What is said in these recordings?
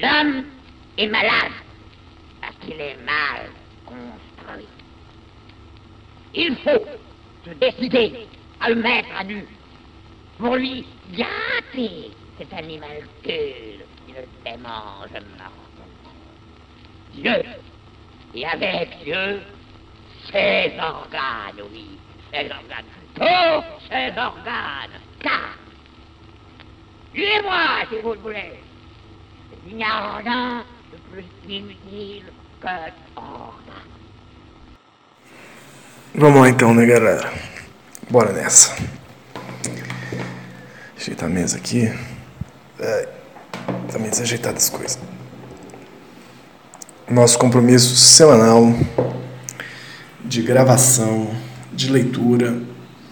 L'homme est malade parce qu'il est mal construit. Il faut se décider à le mettre à nu pour lui gâter cet animal qui ne démange mortellement. Dieu, et avec Dieu, ses organes, oui, ses organes, tous ses organes, car, lui et moi, si vous le voulez, Vamos lá então, né, galera? Bora nessa. Ajeitar a mesa aqui. É, tá meio desajeitado as coisas. Nosso compromisso semanal de gravação, de leitura.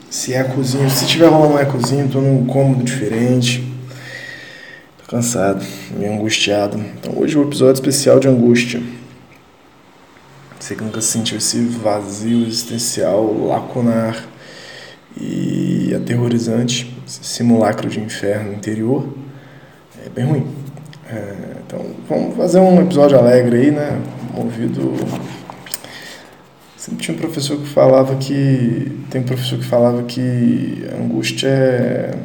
Se é cozinha, se tiver rolando um ecozinho, tô num cômodo diferente. Cansado, meio angustiado. Então hoje é um episódio especial de angústia. Você que nunca sentiu esse vazio existencial lacunar e aterrorizante, esse simulacro de inferno interior, é bem ruim. É, então vamos fazer um episódio alegre aí, né? Movido. Sempre tinha um professor que falava que. Tem um professor que falava que angústia é,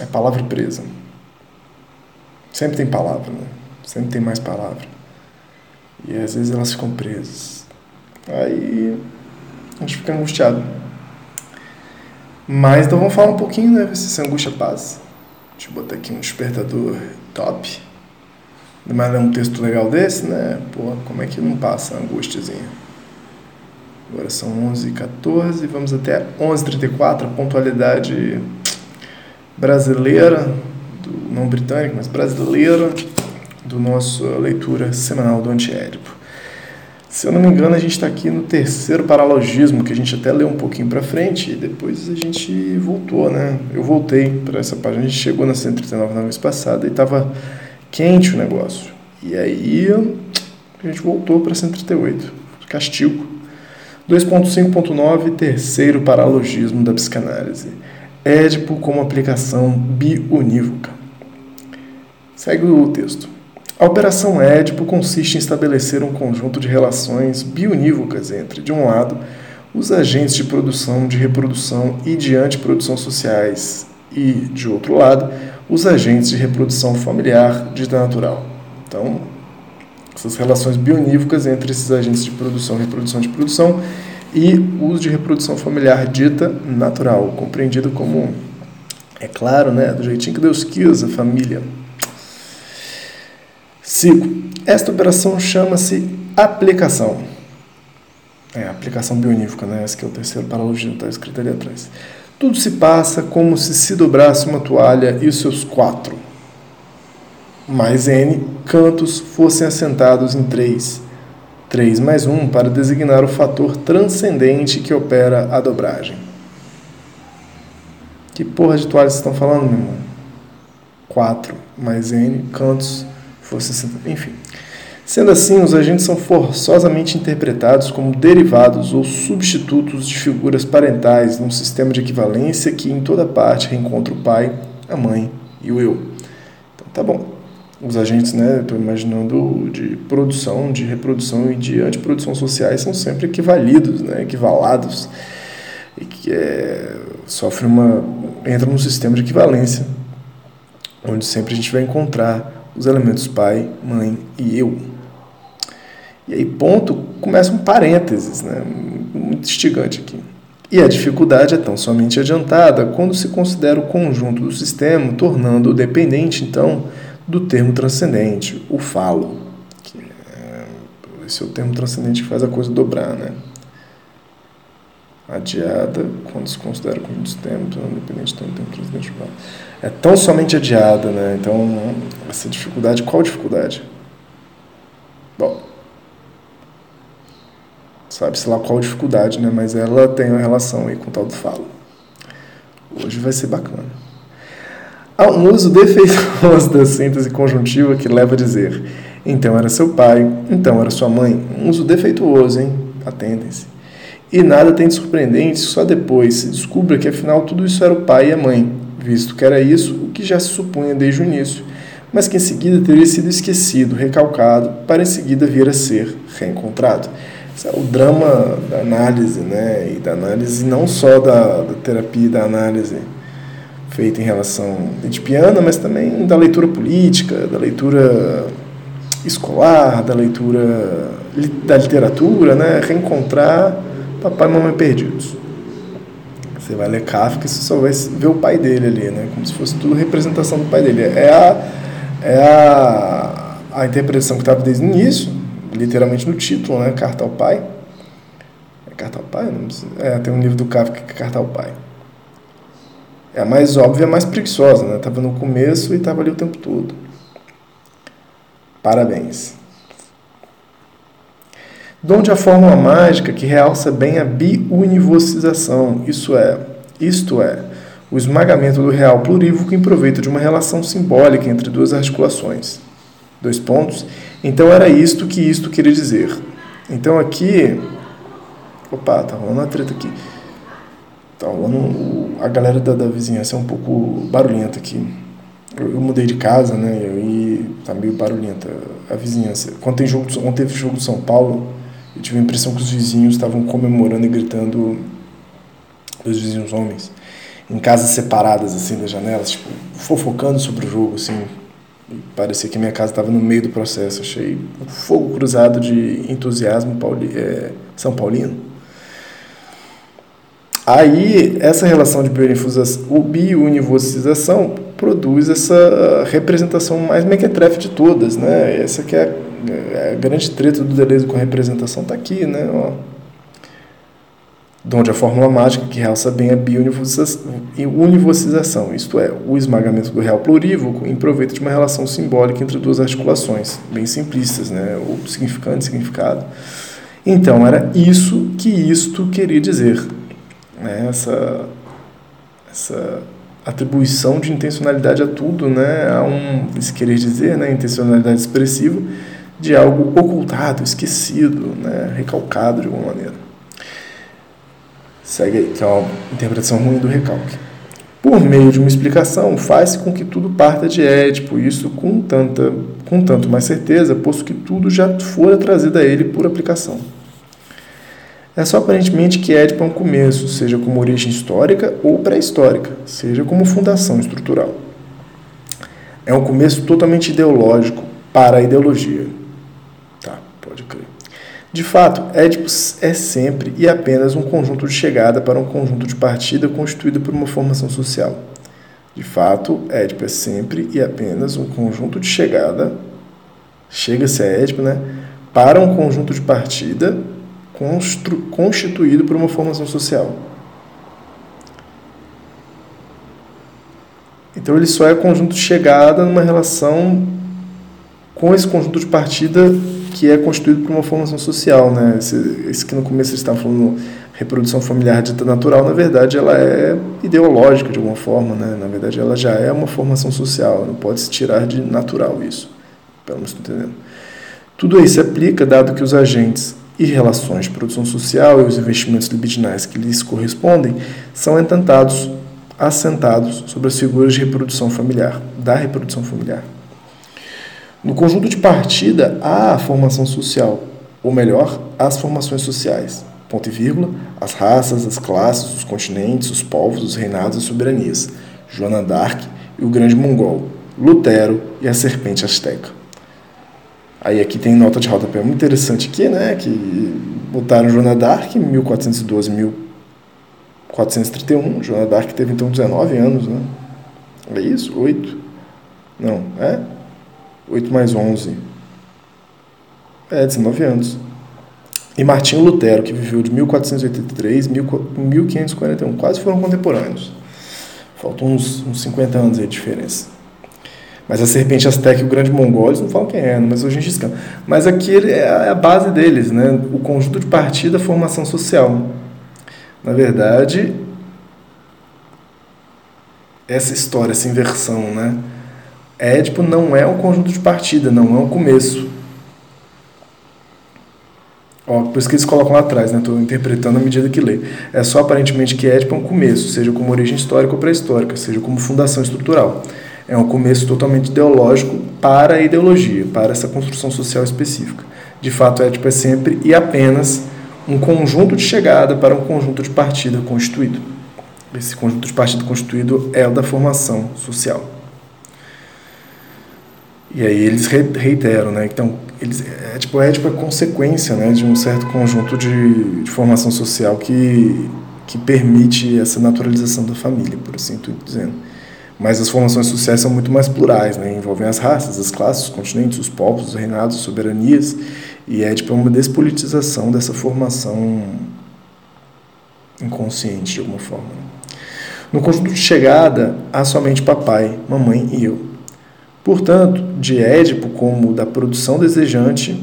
é palavra presa. Sempre tem palavra, né? Sempre tem mais palavra. E às vezes elas ficam presas. Aí a gente fica angustiado. Mas então vamos falar um pouquinho, né? Ver se essa angústia passa. Deixa eu botar aqui um despertador top. Mas é um texto legal desse, né? Pô, como é que não passa a angústiazinha? Agora são 11h14, vamos até 11h34, a pontualidade brasileira, do, não britânica, mas brasileira, do nosso leitura semanal do Antiédipo. Se eu não me engano, a gente está aqui no terceiro paralogismo, que a gente até leu um pouquinho para frente, e depois a gente voltou, né? Eu voltei para essa página, a gente chegou na 139 na vez passada e estava quente o negócio. E aí a gente voltou para 138, castigo. 2.5.9, terceiro paralogismo da psicanálise. Édipo como aplicação biunívoca. Segue o texto. A operação Édipo consiste em estabelecer um conjunto de relações biunívocas entre, de um lado, os agentes de produção, de reprodução e de antiprodução sociais, e, de outro lado, os agentes de reprodução familiar dita natural. Então, essas relações bionívocas entre esses agentes de produção, reprodução de produção e os de reprodução familiar dita natural, compreendido como, é claro, né, do jeitinho que Deus quis, a família. 5. Esta operação chama-se aplicação. É, aplicação bionívoca, né? Esse que é o terceiro paralogismo, está escrito ali atrás. Tudo se passa como se se dobrasse uma toalha e os seus quatro, mais N, cantos fossem assentados em três. Três mais um para designar o fator transcendente que opera a dobragem. Que porra de toalha vocês estão falando, meu irmão? Quatro mais N, cantos assentados. Enfim. Sendo assim, os agentes são forçosamente interpretados como derivados ou substitutos de figuras parentais num sistema de equivalência que em toda parte reencontra o pai, a mãe e o eu. Então tá bom. Os agentes, né, estou imaginando, de produção, de reprodução e de antiprodução sociais são sempre equivalidos, né, equivalados, e que é, sofre uma. entra num sistema de equivalência, onde sempre a gente vai encontrar os elementos pai, mãe e eu. E aí, ponto, começa um parênteses, né? muito instigante aqui. E a dificuldade é tão somente adiantada quando se considera o conjunto do sistema, tornando-o dependente, então, do termo transcendente, o falo. Que é, esse é o termo transcendente que faz a coisa dobrar, né? Adiada, quando se considera o conjunto do sistema, tornando dependente do termo transcendente, o falo. É tão somente adiada, né? Então, essa dificuldade, qual dificuldade? Bom, sabe-se lá qual dificuldade, né? Mas ela tem uma relação aí com o tal do falo. Hoje vai ser bacana. Há um uso defeituoso da síntese conjuntiva que leva a dizer então era seu pai, então era sua mãe. Um uso defeituoso, hein? Atentem-se. E nada tem de surpreendente só depois se descubra que afinal tudo isso era o pai e a mãe, visto que era isso o que já se supunha desde o início, mas que em seguida teria sido esquecido, recalcado, para em seguida vir a ser reencontrado. Esse é o drama da análise, né? E da análise não só da, da terapia da análise feita em relação edipiana, mas também da leitura política, da leitura escolar, da leitura da literatura, né? Reencontrar papai e mamãe perdidos. Você vai ler Kafka e você só vai ver o pai dele ali, né? Como se fosse tudo representação do pai dele. É a, é a, a interpretação que estava desde o início, literalmente no título, né? Carta ao pai. É Carta ao pai? É, tem um livro do Kafka que é Carta ao pai. É a mais óbvia, a mais preguiçosa, né? Tava no começo e tava ali o tempo todo. Parabéns. Donde a fórmula mágica que realça bem a biunivocização, isso é, isto é, o esmagamento do real plurívoco em proveito de uma relação simbólica entre duas articulações. Dois pontos. Então era isto que isto queria dizer. Então aqui. Opa, tá rolando uma treta aqui. Tá rolando. A galera da, da vizinhança é um pouco barulhenta aqui. Eu, eu mudei de casa, né? E tá meio barulhenta a vizinhança. Quando tem jogo, ontem teve jogo de São Paulo, eu tive a impressão que os vizinhos estavam comemorando e gritando, os vizinhos homens, em casas separadas, assim, das janelas, tipo, fofocando sobre o jogo, assim. parecia que minha casa estava no meio do processo. Achei um fogo cruzado de entusiasmo pauli é, São Paulino. Aí, essa relação de biunivocização produz essa representação mais mequetrefe de todas, né? Essa que é a grande treta do Deleuze com a representação está aqui, né? Ó. Onde a fórmula mágica que realça bem a biunivocização, isto é, o esmagamento do real plurívoco em proveito de uma relação simbólica entre duas articulações, bem simplistas, né? o significante significado. Então, era isso que isto queria dizer. Né? Essa, essa atribuição de intencionalidade a tudo, né? a um, se querer dizer, né? intencionalidade expressiva, de algo ocultado, esquecido, né, recalcado de alguma maneira. Segue aí, que é uma interpretação ruim do recalque. Por meio de uma explicação, faz com que tudo parta de Édipo, isso com, tanta, com tanto mais certeza, posto que tudo já fora trazido a ele por aplicação. É só aparentemente que Édipo é um começo, seja como origem histórica ou pré-histórica, seja como fundação estrutural. É um começo totalmente ideológico para a ideologia. De fato, Édipo é sempre e apenas um conjunto de chegada para um conjunto de partida constituído por uma formação social. De fato, Édipo é sempre e apenas um conjunto de chegada, chega-se a Édipo, né, para um conjunto de partida constituído por uma formação social. Então ele só é conjunto de chegada numa relação com esse conjunto de partida que é constituído por uma formação social, né? Esse, esse que no começo eles estavam falando reprodução familiar dita natural, na verdade ela é ideológica de alguma forma, né? Na verdade ela já é uma formação social, não pode se tirar de natural isso. Pelo menos estou entendendo. Tudo isso se aplica dado que os agentes e relações de produção social e os investimentos libidinais que lhes correspondem são entantados, assentados sobre as figuras de reprodução familiar, da reprodução familiar. No conjunto de partida, há a formação social, ou melhor, as formações sociais. Ponto e vírgula, as raças, as classes, os continentes, os povos, os reinados e soberanias. Joana d'Arc e o grande mongol. Lutero e a serpente asteca. Aí aqui tem nota de rodapé muito interessante aqui, né? Que botaram Joana d'Arc em 1412, 1431. Joana d'Arc teve então 19 anos, né? É isso? 8? Não, é? 8 mais 11. É, 19 anos. E Martinho Lutero, que viveu de 1483 a 1541. Quase foram contemporâneos. Faltam uns, uns 50 anos aí de diferença. Mas a serpente azteca e o grande mongol, eles não falam quem é, mas hoje Gengis Khan. Mas aqui é a base deles, né? O conjunto de partida, a formação social. Na verdade, essa história, essa inversão, né? Édipo não é um conjunto de partida, não é um começo. Ó, por isso que eles colocam lá atrás, né? Estou interpretando à medida que lê. É só aparentemente que Édipo é um começo, seja como origem histórica ou pré-histórica, seja como fundação estrutural. É um começo totalmente ideológico para a ideologia, para essa construção social específica. De fato, Édipo é sempre e apenas um conjunto de chegada para um conjunto de partida constituído. Esse conjunto de partida constituído é o da formação social. E aí eles reiteram, né? Então, eles, é, tipo, é tipo a consequência né, de um certo conjunto de, de formação social que, que permite essa naturalização da família, por assim estou dizendo. Mas as formações sociais são muito mais plurais, né? envolvem as raças, as classes, os continentes, os povos, os reinados, as soberanias, e é tipo uma despolitização dessa formação inconsciente, de alguma forma. No conjunto de chegada, há somente papai, mamãe e eu. Portanto, de Édipo como da produção desejante,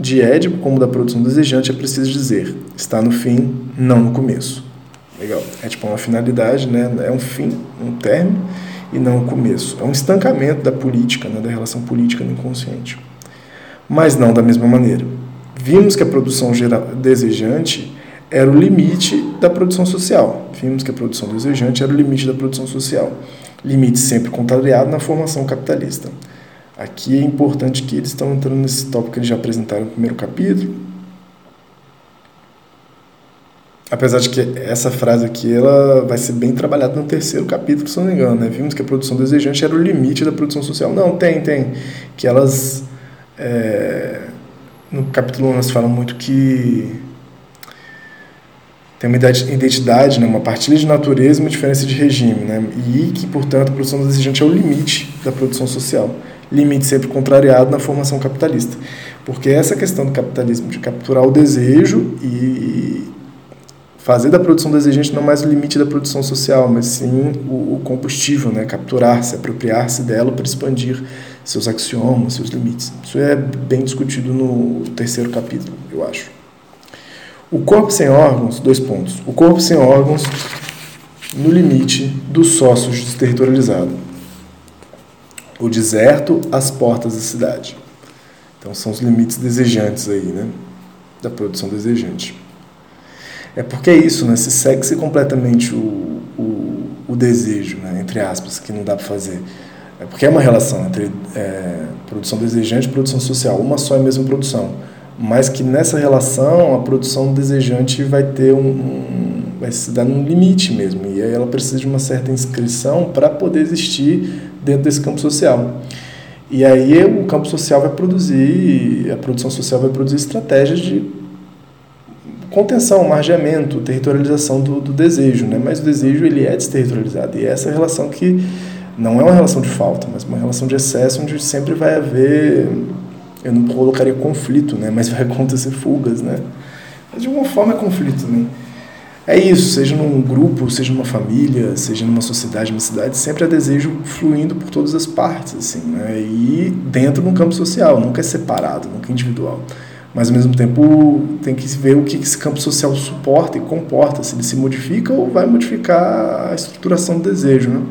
de Édipo como da produção desejante é preciso dizer, está no fim, não no começo. Legal. É tipo uma finalidade, né? É um fim, um término e não um começo. É um estancamento da política, né? da relação política no inconsciente. Mas não da mesma maneira. Vimos que a produção desejante era o limite da produção social. Vimos que a produção desejante era o limite da produção social limite sempre contrariado na formação capitalista. Aqui é importante que eles estão entrando nesse tópico que eles já apresentaram no primeiro capítulo. Apesar de que essa frase aqui ela vai ser bem trabalhada no terceiro capítulo, se não me engano. Né? Vimos que a produção desejante era o limite da produção social. Não, tem, tem. Que elas. É, no capítulo 1 elas falam muito que tem uma identidade, né, uma partilha de natureza e uma diferença de regime, né, e que, portanto, a produção desejante é o limite da produção social, limite sempre contrariado na formação capitalista. Porque essa questão do capitalismo, de capturar o desejo e fazer da produção desejante não mais o limite da produção social, mas sim o, combustível, né, capturar-se, apropriar-se dela para expandir seus axiomas, seus limites. Isso é bem discutido no terceiro capítulo, eu acho. O corpo sem órgãos, dois pontos. O corpo sem órgãos no limite do sócio desterritorializado. O deserto, as portas da cidade. Então são os limites desejantes aí, né? Da produção desejante. É porque é isso, né? Se segue-se completamente o, o, o, desejo, né? entre aspas, que não dá para fazer. É porque é uma relação entre é, produção desejante e produção social. Uma só é a mesma produção mas que nessa relação a produção desejante vai ter um, um vai se dar num limite mesmo. E aí ela precisa de uma certa inscrição para poder existir dentro desse campo social. E aí o campo social vai produzir a produção social vai produzir estratégias de contenção, margeamento, territorialização do, do desejo, né? Mas o desejo ele é desterritorializado. E é essa relação que não é uma relação de falta, mas uma relação de excesso onde sempre vai haver eu não colocaria conflito, né? Mas vai acontecer fugas, né? Mas de alguma forma é conflito, né? É isso, seja num grupo, seja numa família, seja numa sociedade, numa cidade, sempre há desejo fluindo por todas as partes, assim, né? E dentro de um campo social, nunca é separado, nunca é individual. Mas ao mesmo tempo tem que ver o que esse campo social suporta e comporta, se ele se modifica ou vai modificar a estruturação do desejo, né?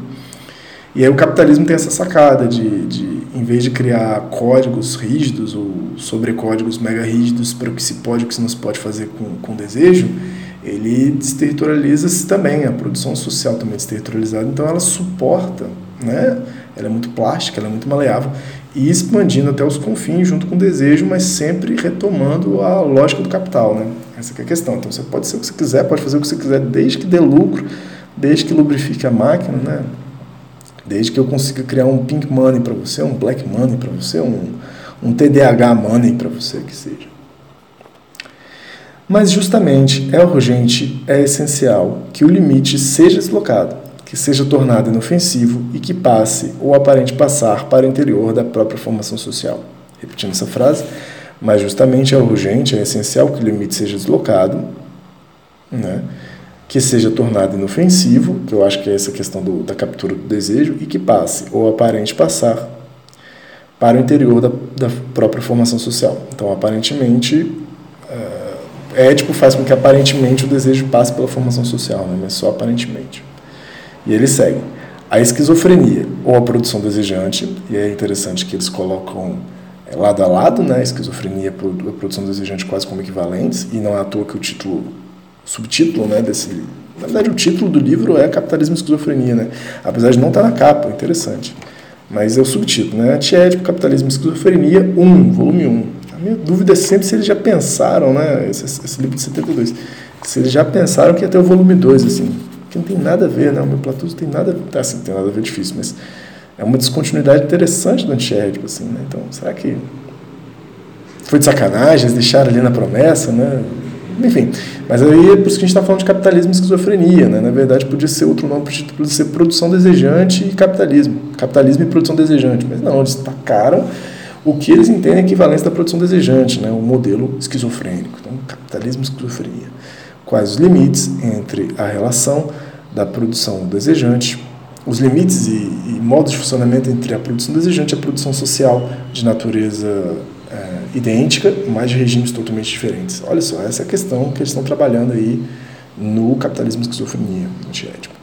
E aí o capitalismo tem essa sacada de, de em vez de criar códigos rígidos ou sobrecódigos mega rígidos para o que se pode e o que não se pode fazer com, com desejo, ele desterritorializa-se também, a produção social também é desterritorializada, então ela suporta, né? ela é muito plástica, ela é muito maleável, e expandindo até os confins junto com o desejo, mas sempre retomando a lógica do capital. Né? Essa é a questão. Então você pode ser o que você quiser, pode fazer o que você quiser, desde que dê lucro, desde que lubrifique a máquina, né? Desde que eu consiga criar um pink money para você, um black money para você, um, um TDAH money para você, que seja. Mas justamente é urgente, é essencial que o limite seja deslocado, que seja tornado inofensivo e que passe ou aparente passar para o interior da própria formação social. Repetindo essa frase, mas justamente é urgente, é essencial que o limite seja deslocado, né? Que seja tornado inofensivo, que eu acho que é essa questão do, da captura do desejo, e que passe, ou aparente passar, para o interior da, da própria formação social. Então, aparentemente, uh, Édipo faz com que aparentemente o desejo passe pela formação social, né? mas só aparentemente. E ele segue. A esquizofrenia, ou a produção desejante, e é interessante que eles colocam é, lado a lado, né? a esquizofrenia e a produção desejante quase como equivalentes, e não é à toa que o título subtítulo né, desse Na verdade, o título do livro é Capitalismo e Esquizofrenia, né? apesar de não estar na capa, interessante. Mas é o subtítulo, né? Antiético, Capitalismo e Esquizofrenia 1, volume 1. A minha dúvida é sempre se eles já pensaram, né? Esse, esse livro de 72. Se eles já pensaram que ia ter o volume 2, assim. Que não tem nada a ver, né? O meu Platuso tem nada a ver. Assim, tem nada a ver, difícil, mas é uma descontinuidade interessante do antiético, assim, né? Então, será que foi de sacanagem, eles deixaram ali na promessa, né? Enfim, mas aí é por isso que a gente está falando de capitalismo e esquizofrenia, né? Na verdade, podia ser outro nome, podia ser produção desejante e capitalismo. Capitalismo e produção desejante. Mas não, destacaram o que eles entendem a equivalência da produção desejante, né? o modelo esquizofrênico. Então, capitalismo e esquizofrenia. Quais os limites entre a relação da produção desejante, os limites e, e modos de funcionamento entre a produção desejante e a produção social de natureza é, idêntica, mas de regimes totalmente diferentes. Olha só, essa é a questão que eles estão trabalhando aí no capitalismo esquizofrenia antiético.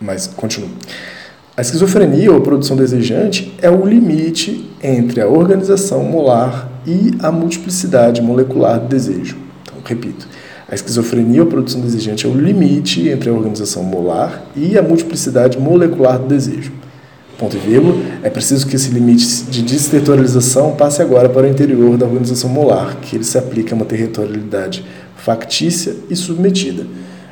Mas, continua. A esquizofrenia ou produção desejante é o limite entre a organização molar e a multiplicidade molecular do desejo. Então, repito. A esquizofrenia ou produção desejante é o limite entre a organização molar e a multiplicidade molecular do desejo ponto e vírgula, é preciso que esse limite de desterritorialização passe agora para o interior da organização molar, que ele se aplique a uma territorialidade factícia e submetida.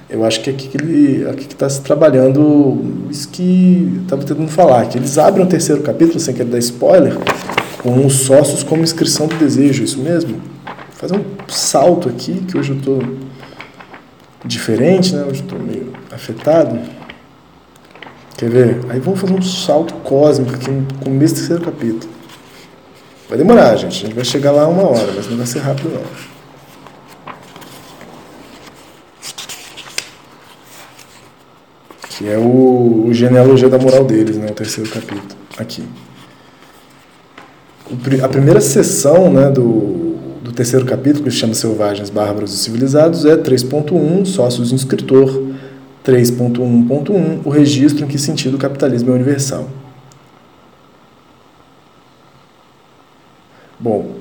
Eu acho que aqui que ele aqui que está se trabalhando isso que estava tentando falar, que eles abrem o terceiro capítulo, sem querer dar spoiler, com os sócios como inscrição do desejo, isso mesmo? Fazer um salto aqui, que hoje eu estou diferente, né? hoje estou meio afetado. Quer ver? Aí vamos fazer um salto cósmico aqui no começo do terceiro capítulo. Vai demorar, gente. A gente vai chegar lá uma hora, mas não vai ser rápido, não. Que é o, o genealogia da moral deles, né? O terceiro capítulo. Aqui. A primeira sessão né, do, do terceiro capítulo, que chama Selvagens, Bárbaros e Civilizados, é 3.1, Sócios Inscritor 3.1.1 o registro em que sentido o capitalismo é universal. Bom,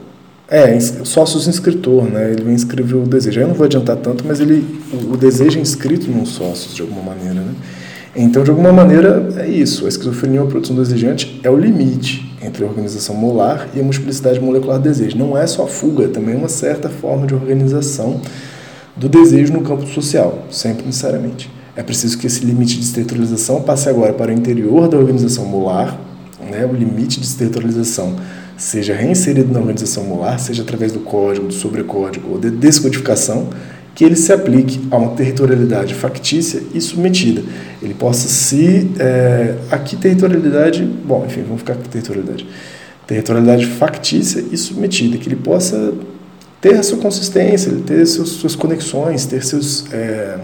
é, sócios inscritor, né? Ele inscreve o desejo. Eu não vou adiantar tanto, mas ele, o, desejo é inscrito num sócios, de alguma maneira, né? Então, de alguma maneira, é isso. A esquizofrenia ou a produção desejante é o limite entre a organização molar e a multiplicidade molecular do desejo. Não é só fuga, é também uma certa forma de organização do desejo no campo social, sempre necessariamente. É preciso que esse limite de esterilização passe agora para o interior da organização molar, né? o limite de esterilização seja reinserido na organização molar, seja através do código, do sobrecódigo ou de descodificação, que ele se aplique a uma territorialidade factícia e submetida. Ele possa se. É, aqui, territorialidade. Bom, enfim, vamos ficar com territorialidade. Territorialidade factícia e submetida, que ele possa ter a sua consistência, ter suas conexões, ter seus. É,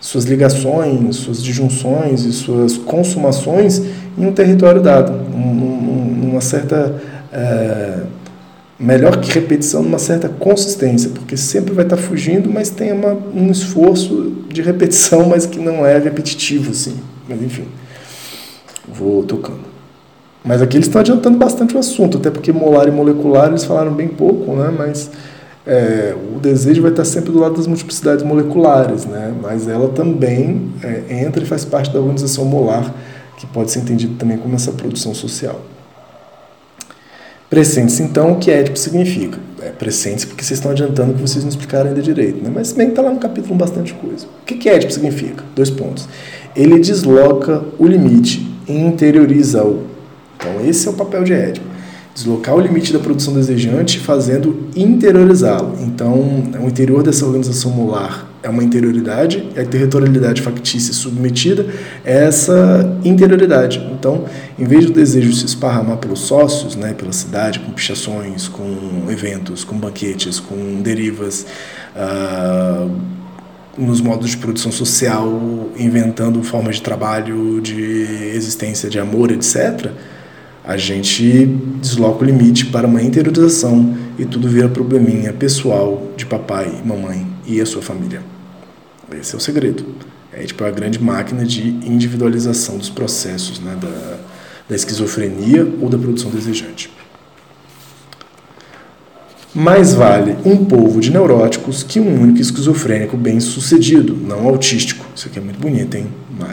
suas ligações, suas disjunções e suas consumações em um território dado, numa certa é, melhor que repetição, numa certa consistência, porque sempre vai estar fugindo, mas tem uma, um esforço de repetição, mas que não é repetitivo, assim. Mas enfim, vou tocando. Mas aqui eles estão adiantando bastante o assunto, até porque molar e molecular eles falaram bem pouco, né? Mas é, o desejo vai estar sempre do lado das multiplicidades moleculares, né? mas ela também é, entra e faz parte da organização molar, que pode ser entendido também como essa produção social. Presente-se, então, o que édipo significa? É, presente-se porque vocês estão adiantando que vocês não explicaram ainda direito, né? mas bem que está lá no capítulo bastante coisa. O que, que édipo significa? Dois pontos. Ele desloca o limite e interioriza-o. Então, esse é o papel de édipo deslocar o limite da produção desejante fazendo interiorizá-lo. Então, o interior dessa organização molar é uma interioridade, e a territorialidade factícia submetida é essa interioridade. Então, em vez do desejo se esparramar pelos sócios, né, pela cidade, com pichações, com eventos, com banquetes, com derivas, uh, nos modos de produção social, inventando formas de trabalho, de existência de amor, etc., a gente desloca o limite para uma interiorização e tudo vira probleminha pessoal de papai, mamãe e a sua família. Esse é o segredo. É tipo a grande máquina de individualização dos processos né, da, da esquizofrenia ou da produção desejante. Mais vale um povo de neuróticos que um único esquizofrênico bem-sucedido, não autístico. Isso aqui é muito bonito, hein?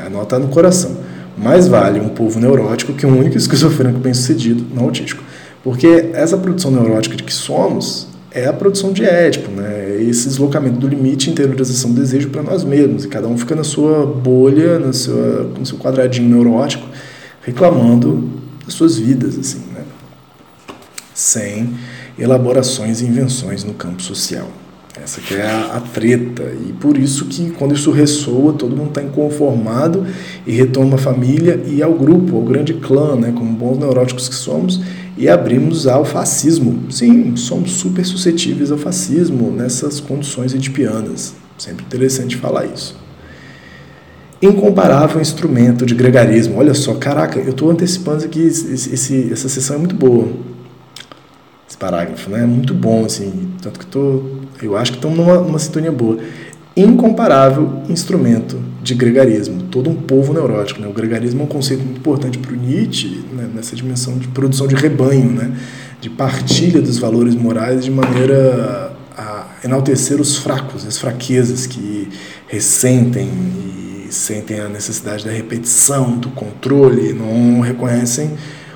Anota no coração Mais vale um povo neurótico que um único esquizofrênico bem-sucedido não autístico. Porque essa produção neurótica de que somos é a produção de Édipo, né? É esse deslocamento do limite, interiorização do desejo para nós mesmos. E cada um fica na sua bolha, na sua, no seu quadradinho neurótico, reclamando das suas vidas, assim, né? Sem elaborações e invenções no campo social. Essa que é a, a, treta. E por isso que quando isso ressoa, todo mundo está inconformado e retoma a família e ao grupo, ao grande clã, né, como bons neuróticos que somos, e abrimos ao fascismo. Sim, somos super suscetíveis ao fascismo nessas condições edipianas. Sempre interessante falar isso. Incomparável instrumento de gregarismo. Olha só, caraca, eu estou antecipando aqui, esse, esse, essa sessão é muito boa. Esse parágrafo, né? Muito bom, assim. Tanto que tô, eu acho que estamos numa, numa sintonia boa. Incomparável instrumento de gregarismo. Todo um povo neurótico. Né? O gregarismo é um conceito muito importante para o Nietzsche, né? nessa dimensão de produção de rebanho, né? de partilha dos valores morais de maneira a enaltecer os fracos, as fraquezas que ressentem e sentem a necessidade da repetição, do controle, não reconhecem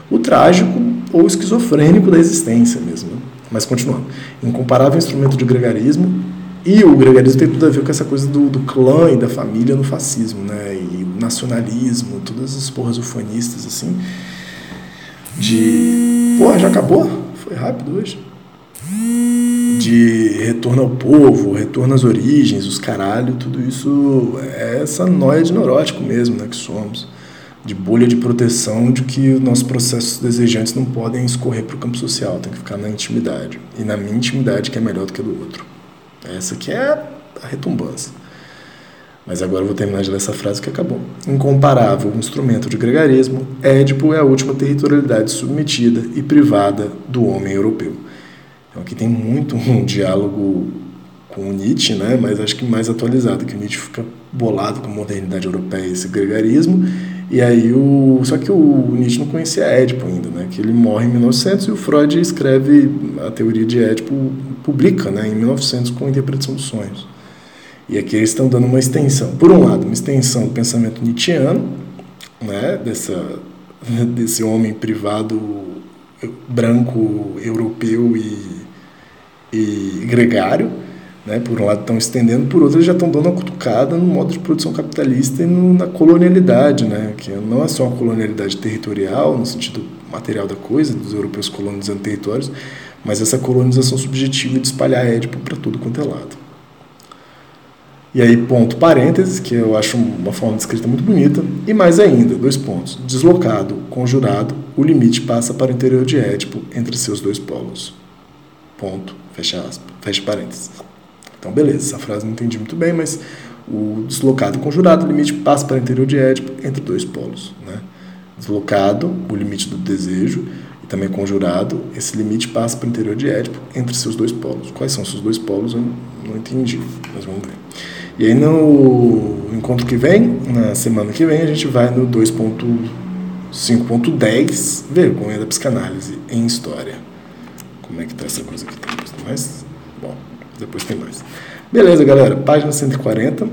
o trágico ou esquizofrênico da existência mesmo. Mas continuando. Incomparável instrumento de gregarismo, e o gregarismo tem tudo a ver com essa coisa do, do clã e da família no fascismo, né? E o nacionalismo, todas as porras ufanistas, assim. De. Porra, já acabou? Foi rápido hoje. De retorno ao povo, retorno às origens, os caralho, tudo isso é essa noia de neurótico mesmo, né? Que somos. De bolha de proteção de que os nossos processos desejantes não podem escorrer para o campo social, tem que ficar na intimidade. E na minha intimidade, que é melhor do que a do outro. Essa aqui é a retumbância. Mas agora eu vou terminar de ler essa frase que acabou. Incomparável instrumento de gregarismo, Édipo é a última territorialidade submetida e privada do homem europeu. Então aqui tem muito um diálogo com o Nietzsche, né? mas acho que mais atualizado, que o Nietzsche fica bolado com a modernidade europeia e esse gregarismo, e aí o só que o Nietzsche não conhecia Édipo ainda, né? Que ele morre em 1900 e o Freud escreve a teoria de Édipo, publica, né, em 1900 com a interpretação dos sonhos. E aqui eles estão dando uma extensão, por um lado, uma extensão do pensamento nietzschiano, né, dessa desse homem privado branco europeu e, e gregário, né? Por um lado estão estendendo, por outro já estão dando uma cutucada no modo de produção capitalista e no, na colonialidade, né? que não é só uma colonialidade territorial, no sentido material da coisa, dos europeus colonizando territórios, mas essa colonização subjetiva de espalhar Édipo para tudo quanto é lado. E aí, ponto parênteses, que eu acho uma forma de escrita muito bonita. E mais ainda, dois pontos. Deslocado, conjurado, o limite passa para o interior de Édipo entre seus dois polos. Ponto, fecha aspas, fecha parênteses. Então, beleza, essa frase não entendi muito bem, mas o deslocado conjurado, o limite passa para o interior de Édipo entre dois polos. Né? Deslocado, o limite do desejo, e também conjurado, esse limite passa para o interior de Édipo entre seus dois polos. Quais são esses dois polos? Eu não entendi, mas vamos ver. E aí no encontro que vem, na semana que vem, a gente vai no 2.5.10, vergonha da psicanálise em história. Como é que tá essa coisa aqui? Bom, depois tem mais. Beleza, galera. Página 140.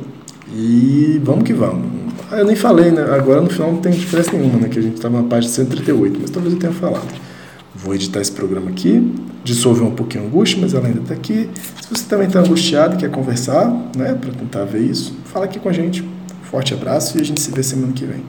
E vamos que vamos. Ah, eu nem falei, né? Agora no final não tem diferença nenhuma, né? Que a gente estava na página 138, mas talvez eu tenha falado. Vou editar esse programa aqui, dissolver um pouquinho a angústia, mas ela ainda está aqui. Se você também está angustiado e quer conversar, né? Para tentar ver isso, fala aqui com a gente. Forte abraço e a gente se vê semana que vem.